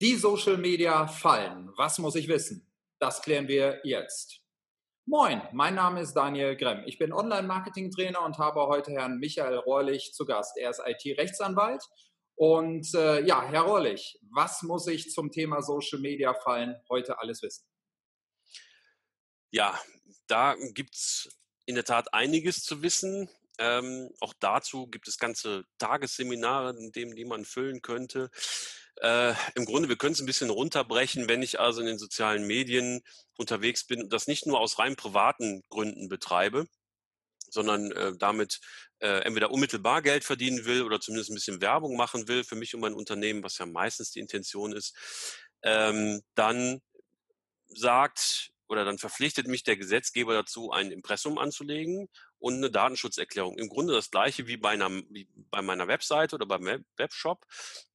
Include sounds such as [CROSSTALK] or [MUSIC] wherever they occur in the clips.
Die Social Media fallen. Was muss ich wissen? Das klären wir jetzt. Moin, mein Name ist Daniel Gremm. Ich bin Online-Marketing-Trainer und habe heute Herrn Michael Rohrlich zu Gast. Er ist IT-Rechtsanwalt. Und äh, ja, Herr Rohrlich, was muss ich zum Thema Social Media fallen heute alles wissen? Ja, da gibt es in der Tat einiges zu wissen. Ähm, auch dazu gibt es ganze Tagesseminare, in denen die man füllen könnte. Äh, Im Grunde, wir können es ein bisschen runterbrechen, wenn ich also in den sozialen Medien unterwegs bin und das nicht nur aus rein privaten Gründen betreibe, sondern äh, damit äh, entweder unmittelbar Geld verdienen will oder zumindest ein bisschen Werbung machen will für mich und mein Unternehmen, was ja meistens die Intention ist, ähm, dann sagt oder dann verpflichtet mich der Gesetzgeber dazu, ein Impressum anzulegen und eine Datenschutzerklärung. Im Grunde das gleiche wie bei, einer, wie bei meiner Webseite oder beim Webshop.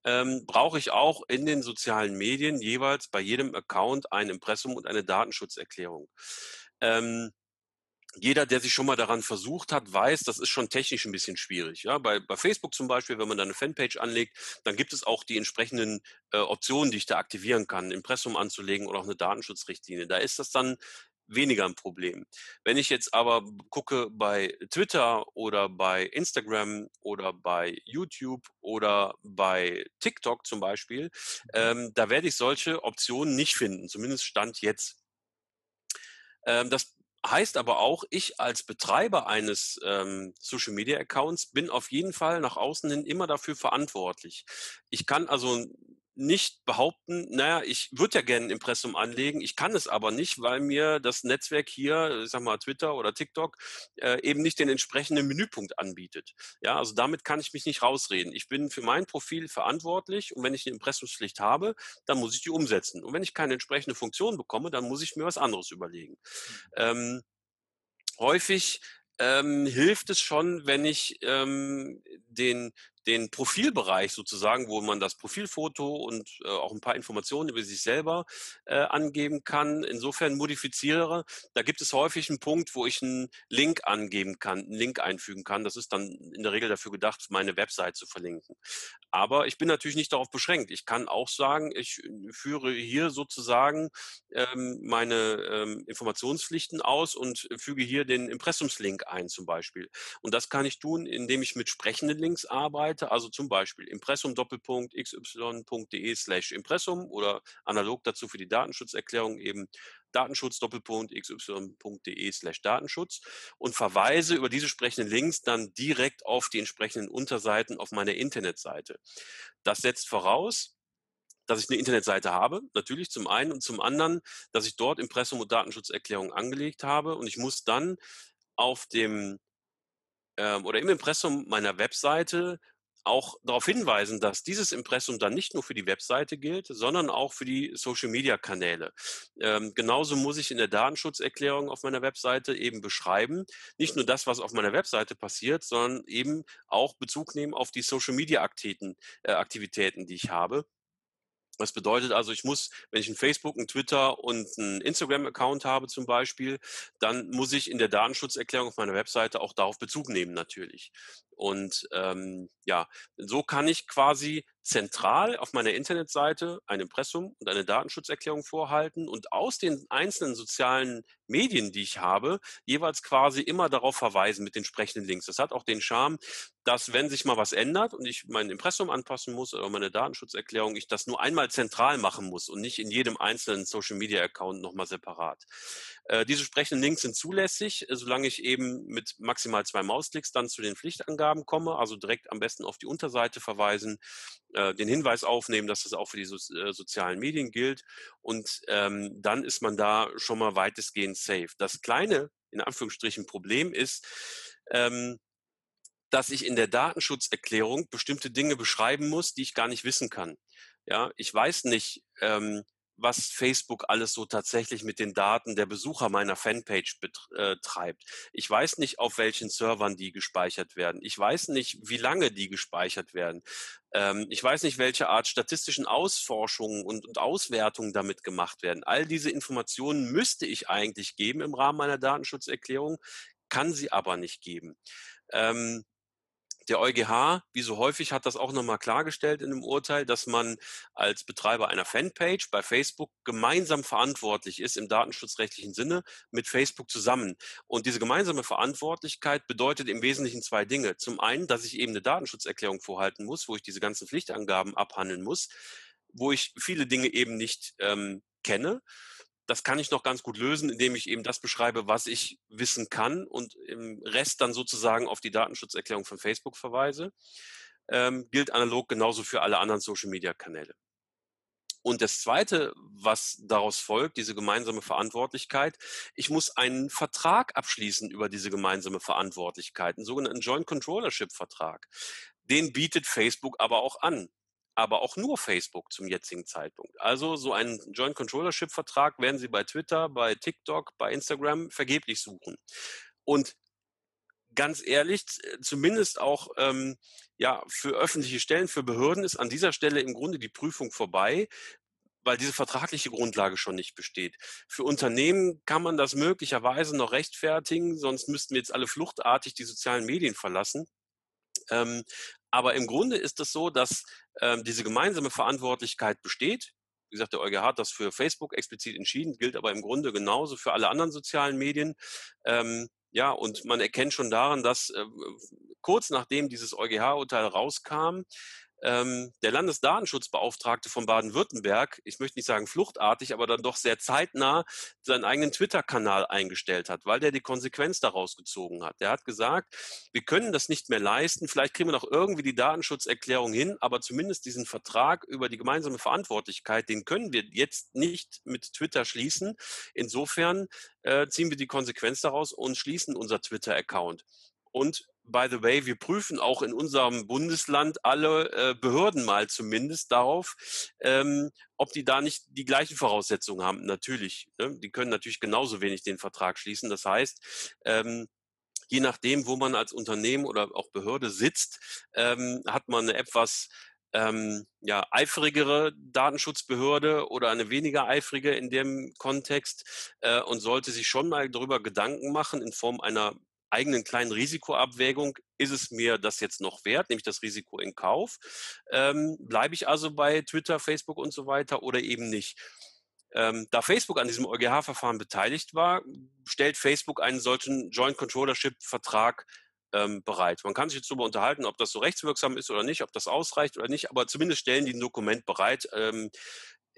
Ähm, brauche ich auch in den sozialen Medien jeweils bei jedem Account ein Impressum und eine Datenschutzerklärung. Ähm, jeder, der sich schon mal daran versucht hat, weiß, das ist schon technisch ein bisschen schwierig. Ja, bei, bei Facebook zum Beispiel, wenn man da eine Fanpage anlegt, dann gibt es auch die entsprechenden äh, Optionen, die ich da aktivieren kann, Impressum anzulegen oder auch eine Datenschutzrichtlinie. Da ist das dann weniger ein Problem. Wenn ich jetzt aber gucke bei Twitter oder bei Instagram oder bei YouTube oder bei TikTok zum Beispiel, mhm. ähm, da werde ich solche Optionen nicht finden, zumindest Stand jetzt. Ähm, das heißt aber auch, ich als Betreiber eines ähm, Social Media Accounts bin auf jeden Fall nach außen hin immer dafür verantwortlich. Ich kann also nicht behaupten, naja, ich würde ja gerne ein Impressum anlegen, ich kann es aber nicht, weil mir das Netzwerk hier, ich sag mal Twitter oder TikTok, äh, eben nicht den entsprechenden Menüpunkt anbietet. Ja, also damit kann ich mich nicht rausreden. Ich bin für mein Profil verantwortlich und wenn ich eine Impressumspflicht habe, dann muss ich die umsetzen. Und wenn ich keine entsprechende Funktion bekomme, dann muss ich mir was anderes überlegen. Mhm. Ähm, häufig ähm, hilft es schon, wenn ich ähm, den den Profilbereich sozusagen, wo man das Profilfoto und äh, auch ein paar Informationen über sich selber äh, angeben kann, insofern modifiziere. Da gibt es häufig einen Punkt, wo ich einen Link angeben kann, einen Link einfügen kann. Das ist dann in der Regel dafür gedacht, meine Website zu verlinken. Aber ich bin natürlich nicht darauf beschränkt. Ich kann auch sagen, ich führe hier sozusagen ähm, meine ähm, Informationspflichten aus und füge hier den Impressumslink ein zum Beispiel. Und das kann ich tun, indem ich mit sprechenden Links arbeite Seite, also zum Beispiel Impressum Doppelpunkt xy.de slash Impressum oder analog dazu für die Datenschutzerklärung eben Datenschutz Doppelpunkt xy.de slash Datenschutz und verweise über diese sprechenden Links dann direkt auf die entsprechenden Unterseiten auf meiner Internetseite. Das setzt voraus, dass ich eine Internetseite habe, natürlich zum einen und zum anderen, dass ich dort Impressum und Datenschutzerklärung angelegt habe und ich muss dann auf dem ähm, oder im Impressum meiner Webseite auch darauf hinweisen, dass dieses Impressum dann nicht nur für die Webseite gilt, sondern auch für die Social-Media-Kanäle. Ähm, genauso muss ich in der Datenschutzerklärung auf meiner Webseite eben beschreiben, nicht nur das, was auf meiner Webseite passiert, sondern eben auch Bezug nehmen auf die Social-Media-Aktivitäten, äh, Aktivitäten, die ich habe. Das bedeutet also, ich muss, wenn ich ein Facebook, ein Twitter und ein Instagram-Account habe zum Beispiel, dann muss ich in der Datenschutzerklärung auf meiner Webseite auch darauf Bezug nehmen natürlich. Und ähm, ja, so kann ich quasi zentral auf meiner Internetseite ein Impressum und eine Datenschutzerklärung vorhalten und aus den einzelnen sozialen Medien, die ich habe, jeweils quasi immer darauf verweisen mit den entsprechenden Links. Das hat auch den Charme, dass wenn sich mal was ändert und ich mein Impressum anpassen muss oder meine Datenschutzerklärung, ich das nur einmal zentral machen muss und nicht in jedem einzelnen Social Media Account nochmal separat. Äh, diese sprechenden Links sind zulässig, solange ich eben mit maximal zwei Mausklicks dann zu den Pflichtangaben komme, also direkt am besten auf die Unterseite verweisen, äh, den Hinweis aufnehmen, dass das auch für die so, äh, sozialen Medien gilt und ähm, dann ist man da schon mal weitestgehend safe. Das kleine, in Anführungsstrichen, Problem ist, ähm, dass ich in der Datenschutzerklärung bestimmte Dinge beschreiben muss, die ich gar nicht wissen kann. Ja, ich weiß nicht, ähm, was Facebook alles so tatsächlich mit den Daten der Besucher meiner Fanpage betreibt. Äh, ich weiß nicht, auf welchen Servern die gespeichert werden. Ich weiß nicht, wie lange die gespeichert werden. Ähm, ich weiß nicht, welche Art statistischen Ausforschungen und, Auswertungen damit gemacht werden. All diese Informationen müsste ich eigentlich geben im Rahmen meiner Datenschutzerklärung, kann sie aber nicht geben. Ähm, Der EuGH, wie so häufig, hat das auch nochmal klargestellt in dem Urteil, dass man als Betreiber einer Fanpage bei Facebook gemeinsam verantwortlich ist im datenschutzrechtlichen Sinne mit Facebook zusammen. Und diese gemeinsame Verantwortlichkeit bedeutet im Wesentlichen zwei Dinge. Zum einen, dass ich eben eine Datenschutzerklärung vorhalten muss, wo ich diese ganzen Pflichtangaben abhandeln muss, wo ich viele Dinge eben nicht ähm, kenne das kann ich noch ganz gut lösen, indem ich eben das beschreibe, was ich wissen kann und im Rest dann sozusagen auf die Datenschutzerklärung von Facebook verweise. Ähm, gilt analog genauso für alle anderen Social-Media-Kanäle. Und das Zweite, was daraus folgt, diese gemeinsame Verantwortlichkeit, ich muss einen Vertrag abschließen über diese gemeinsame Verantwortlichkeit, einen sogenannten Joint Controllership-Vertrag. Den bietet Facebook aber auch an aber auch nur Facebook zum jetzigen Zeitpunkt. Also so einen Joint Controllership Vertrag werden Sie bei Twitter, bei TikTok, bei Instagram vergeblich suchen. Und ganz ehrlich, zumindest auch ähm, ja, für öffentliche Stellen, für Behörden ist an dieser Stelle im Grunde die Prüfung vorbei, weil diese vertragliche Grundlage schon nicht besteht. Für Unternehmen kann man das möglicherweise noch rechtfertigen, sonst müssten wir jetzt alle fluchtartig die sozialen Medien verlassen. Ähm, aber im Grunde ist es so, dass ähm, diese gemeinsame Verantwortlichkeit besteht. Wie gesagt, der EuGH hat das für Facebook explizit entschieden, gilt aber im Grunde genauso für alle anderen sozialen Medien. Ähm, ja, und man erkennt schon daran, dass äh, kurz nachdem dieses EuGH-Urteil rauskam, ähm, der Landesdatenschutzbeauftragte von Baden-Württemberg, ich möchte nicht sagen fluchtartig, aber dann doch sehr zeitnah seinen eigenen Twitter-Kanal eingestellt hat, weil der die Konsequenz daraus gezogen hat. Der hat gesagt, wir können das nicht mehr leisten, vielleicht kriegen wir noch irgendwie die Datenschutzerklärung hin, aber zumindest diesen Vertrag über die gemeinsame Verantwortlichkeit, den können wir jetzt nicht mit Twitter schließen. Insofern äh, ziehen wir die Konsequenz daraus und schließen unser Twitter-Account. Und by the way, wir prüfen auch in unserem Bundesland alle äh, Behörden mal zumindest darauf, ähm, ob die da nicht die gleichen Voraussetzungen haben. Natürlich, ne? die können natürlich genauso wenig den Vertrag schließen. Das heißt, ähm, je nachdem, wo man als Unternehmen oder auch Behörde sitzt, ähm, hat man eine etwas ähm, ja, eifrigere Datenschutzbehörde oder eine weniger eifrige in dem Kontext äh, und sollte sich schon mal darüber Gedanken machen in Form einer eigenen kleinen Risikoabwägung, ist es mir das jetzt noch wert, nämlich das Risiko in Kauf? Ähm, Bleibe ich also bei Twitter, Facebook und so weiter oder eben nicht? Ähm, da Facebook an diesem EuGH-Verfahren beteiligt war, stellt Facebook einen solchen Joint Controllership-Vertrag ähm, bereit. Man kann sich jetzt darüber unterhalten, ob das so rechtswirksam ist oder nicht, ob das ausreicht oder nicht, aber zumindest stellen die ein Dokument bereit, ähm,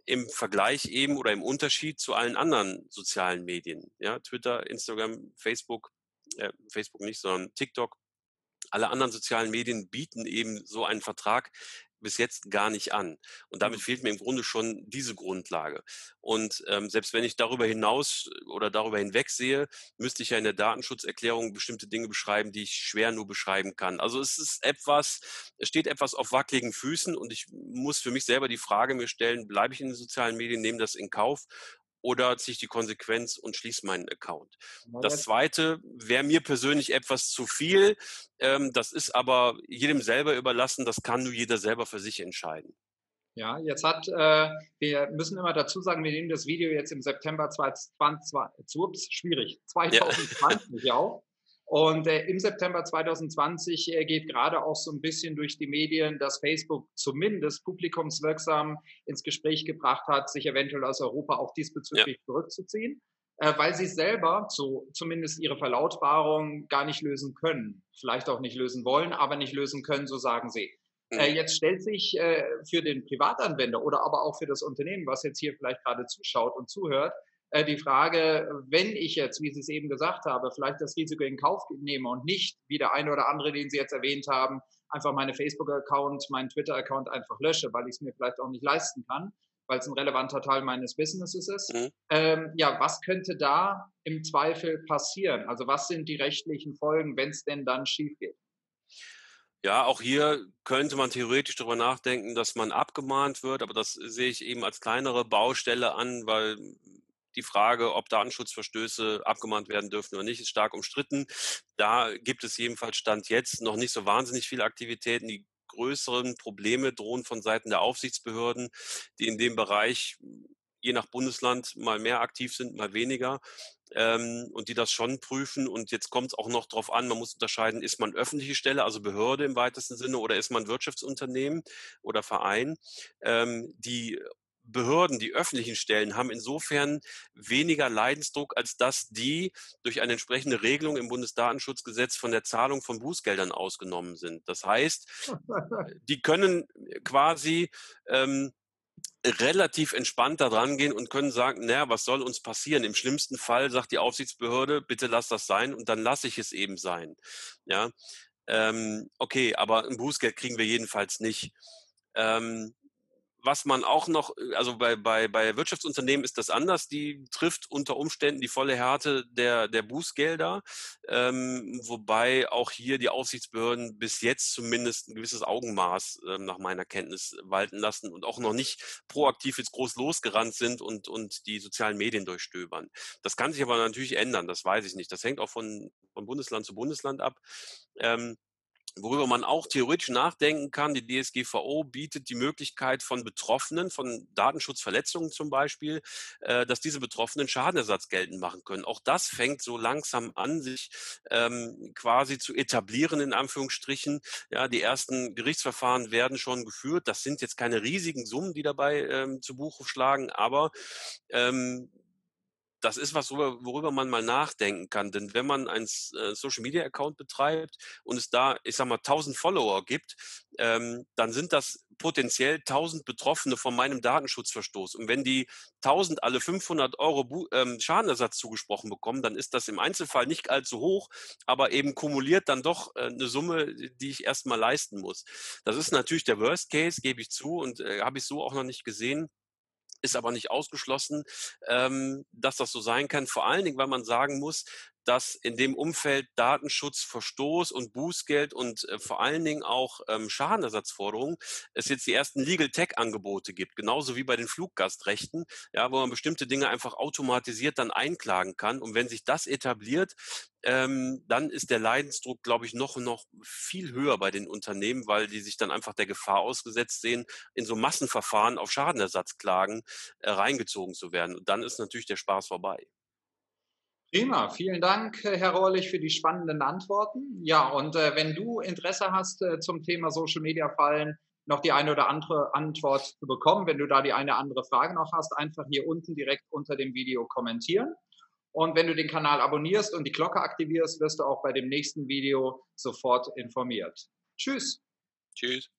im Vergleich eben oder im Unterschied zu allen anderen sozialen Medien. Ja, Twitter, Instagram, Facebook, äh, Facebook nicht, sondern TikTok, alle anderen sozialen Medien bieten eben so einen Vertrag bis jetzt gar nicht an. Und damit mhm. fehlt mir im Grunde schon diese Grundlage. Und ähm, selbst wenn ich darüber hinaus oder darüber hinweg sehe, müsste ich ja in der Datenschutzerklärung bestimmte Dinge beschreiben, die ich schwer nur beschreiben kann. Also es ist etwas, es steht etwas auf wackeligen Füßen und ich muss für mich selber die Frage mir stellen, bleibe ich in den sozialen Medien, nehme das in Kauf oder ziehe ich die Konsequenz und schließe meinen Account. Das zweite wäre mir persönlich etwas zu viel. Ähm, das ist aber jedem selber überlassen. Das kann nur jeder selber für sich entscheiden. Ja, jetzt hat, äh, wir müssen immer dazu sagen, wir nehmen das Video jetzt im September 2020, ups, schwierig, 2020 ja. auf. [LAUGHS] Und äh, im September 2020 äh, geht gerade auch so ein bisschen durch die Medien, dass Facebook zumindest publikumswirksam ins Gespräch gebracht hat, sich eventuell aus Europa auch diesbezüglich ja. zurückzuziehen, äh, weil sie selber so zumindest ihre Verlautbarung gar nicht lösen können. Vielleicht auch nicht lösen wollen, aber nicht lösen können, so sagen sie. Mhm. Jetzt stellt sich äh, für den Privatanwender oder aber auch für das Unternehmen, was jetzt hier vielleicht gerade zuschaut und zuhört, die Frage, wenn ich jetzt, wie Sie es eben gesagt habe, vielleicht das Risiko in Kauf nehme und nicht, wie der eine oder andere, den Sie jetzt erwähnt haben, einfach meine Facebook-Account, meinen Twitter-Account einfach lösche, weil ich es mir vielleicht auch nicht leisten kann, weil es ein relevanter Teil meines Businesses ist. Mhm. Ähm, ja, was könnte da im Zweifel passieren? Also was sind die rechtlichen Folgen, wenn es denn dann schief geht? Ja, auch hier könnte man theoretisch darüber nachdenken, dass man abgemahnt wird, aber das sehe ich eben als kleinere Baustelle an, weil die Frage, ob Datenschutzverstöße abgemahnt werden dürfen oder nicht, ist stark umstritten. Da gibt es jedenfalls Stand jetzt noch nicht so wahnsinnig viele Aktivitäten. Die größeren Probleme drohen von Seiten der Aufsichtsbehörden, die in dem Bereich je nach Bundesland mal mehr aktiv sind, mal weniger ähm, und die das schon prüfen. Und jetzt kommt es auch noch darauf an, man muss unterscheiden, ist man öffentliche Stelle, also Behörde im weitesten Sinne, oder ist man Wirtschaftsunternehmen oder Verein. Ähm, die Behörden, die öffentlichen Stellen, haben insofern weniger Leidensdruck, als dass die durch eine entsprechende Regelung im Bundesdatenschutzgesetz von der Zahlung von Bußgeldern ausgenommen sind. Das heißt, die können quasi ähm, relativ entspannt da dran gehen und können sagen, naja, was soll uns passieren? Im schlimmsten Fall sagt die Aufsichtsbehörde, bitte lass das sein und dann lasse ich es eben sein. Ja, ähm, okay, aber ein Bußgeld kriegen wir jedenfalls nicht. Ähm, was man auch noch, äh, also bei, bei, bei Wirtschaftsunternehmen ist das anders, die trifft unter Umständen die volle Härte der, der Bußgelder, ähm, wobei auch hier die Aufsichtsbehörden bis jetzt zumindest ein gewisses Augenmaß äh, nach meiner Kenntnis walten lassen und auch noch nicht proaktiv jetzt groß losgerannt sind und, und die sozialen Medien durchstöbern. Das kann sich aber natürlich ändern, das weiß ich nicht. Das hängt auch von, von Bundesland zu Bundesland ab. Ähm, Worüber man auch theoretisch nachdenken kann, die DSGVO bietet die Möglichkeit von Betroffenen, von Datenschutzverletzungen zum Beispiel, äh, dass diese Betroffenen Schadenersatz geltend machen können. Auch das fängt so langsam an, sich ähm, quasi zu etablieren, in Anführungsstrichen. Ja, die ersten Gerichtsverfahren werden schon geführt. Das sind jetzt keine riesigen Summen, die dabei ähm, zu Buche schlagen, aber ähm, das ist was, worüber man mal nachdenken kann. Denn wenn man einen äh, Social Media Account betreibt und es da, ich sag mal, 1000 Follower gibt, ähm, dann sind das potenziell 1000 Betroffene von meinem Datenschutzverstoß. Und wenn die 1000 alle 500 Euro Bu ähm, Schadenersatz zugesprochen bekommen, dann ist das im Einzelfall nicht allzu hoch, aber eben kumuliert dann doch äh, eine Summe, die ich erstmal leisten muss. Das ist natürlich der Worst Case, gebe ich zu und äh, habe ich so auch noch nicht gesehen ist aber nicht ausgeschlossen, ähm, dass das so sein kann. Vor allen Dingen, weil man sagen muss, dass in dem Umfeld Datenschutzverstoß und Bußgeld und äh, vor allen Dingen auch ähm, Schadenersatzforderungen es jetzt die ersten Legal Tech Angebote gibt, genauso wie bei den Fluggastrechten, ja, wo man bestimmte Dinge einfach automatisiert dann einklagen kann. Und wenn sich das etabliert, ähm, dann ist der Leidensdruck, glaube ich, noch noch viel höher bei den Unternehmen, weil die sich dann einfach der Gefahr ausgesetzt sehen, in so Massenverfahren auf Schadenersatzklagen äh, reingezogen zu werden. Und dann ist natürlich der Spaß vorbei. Prima, vielen Dank, Herr Rohrlich, für die spannenden Antworten. Ja, und äh, wenn du Interesse hast äh, zum Thema Social Media Fallen, noch die eine oder andere Antwort zu bekommen, wenn du da die eine oder andere Frage noch hast, einfach hier unten direkt unter dem Video kommentieren. Und wenn du den Kanal abonnierst und die Glocke aktivierst, wirst du auch bei dem nächsten Video sofort informiert. Tschüss. Tschüss.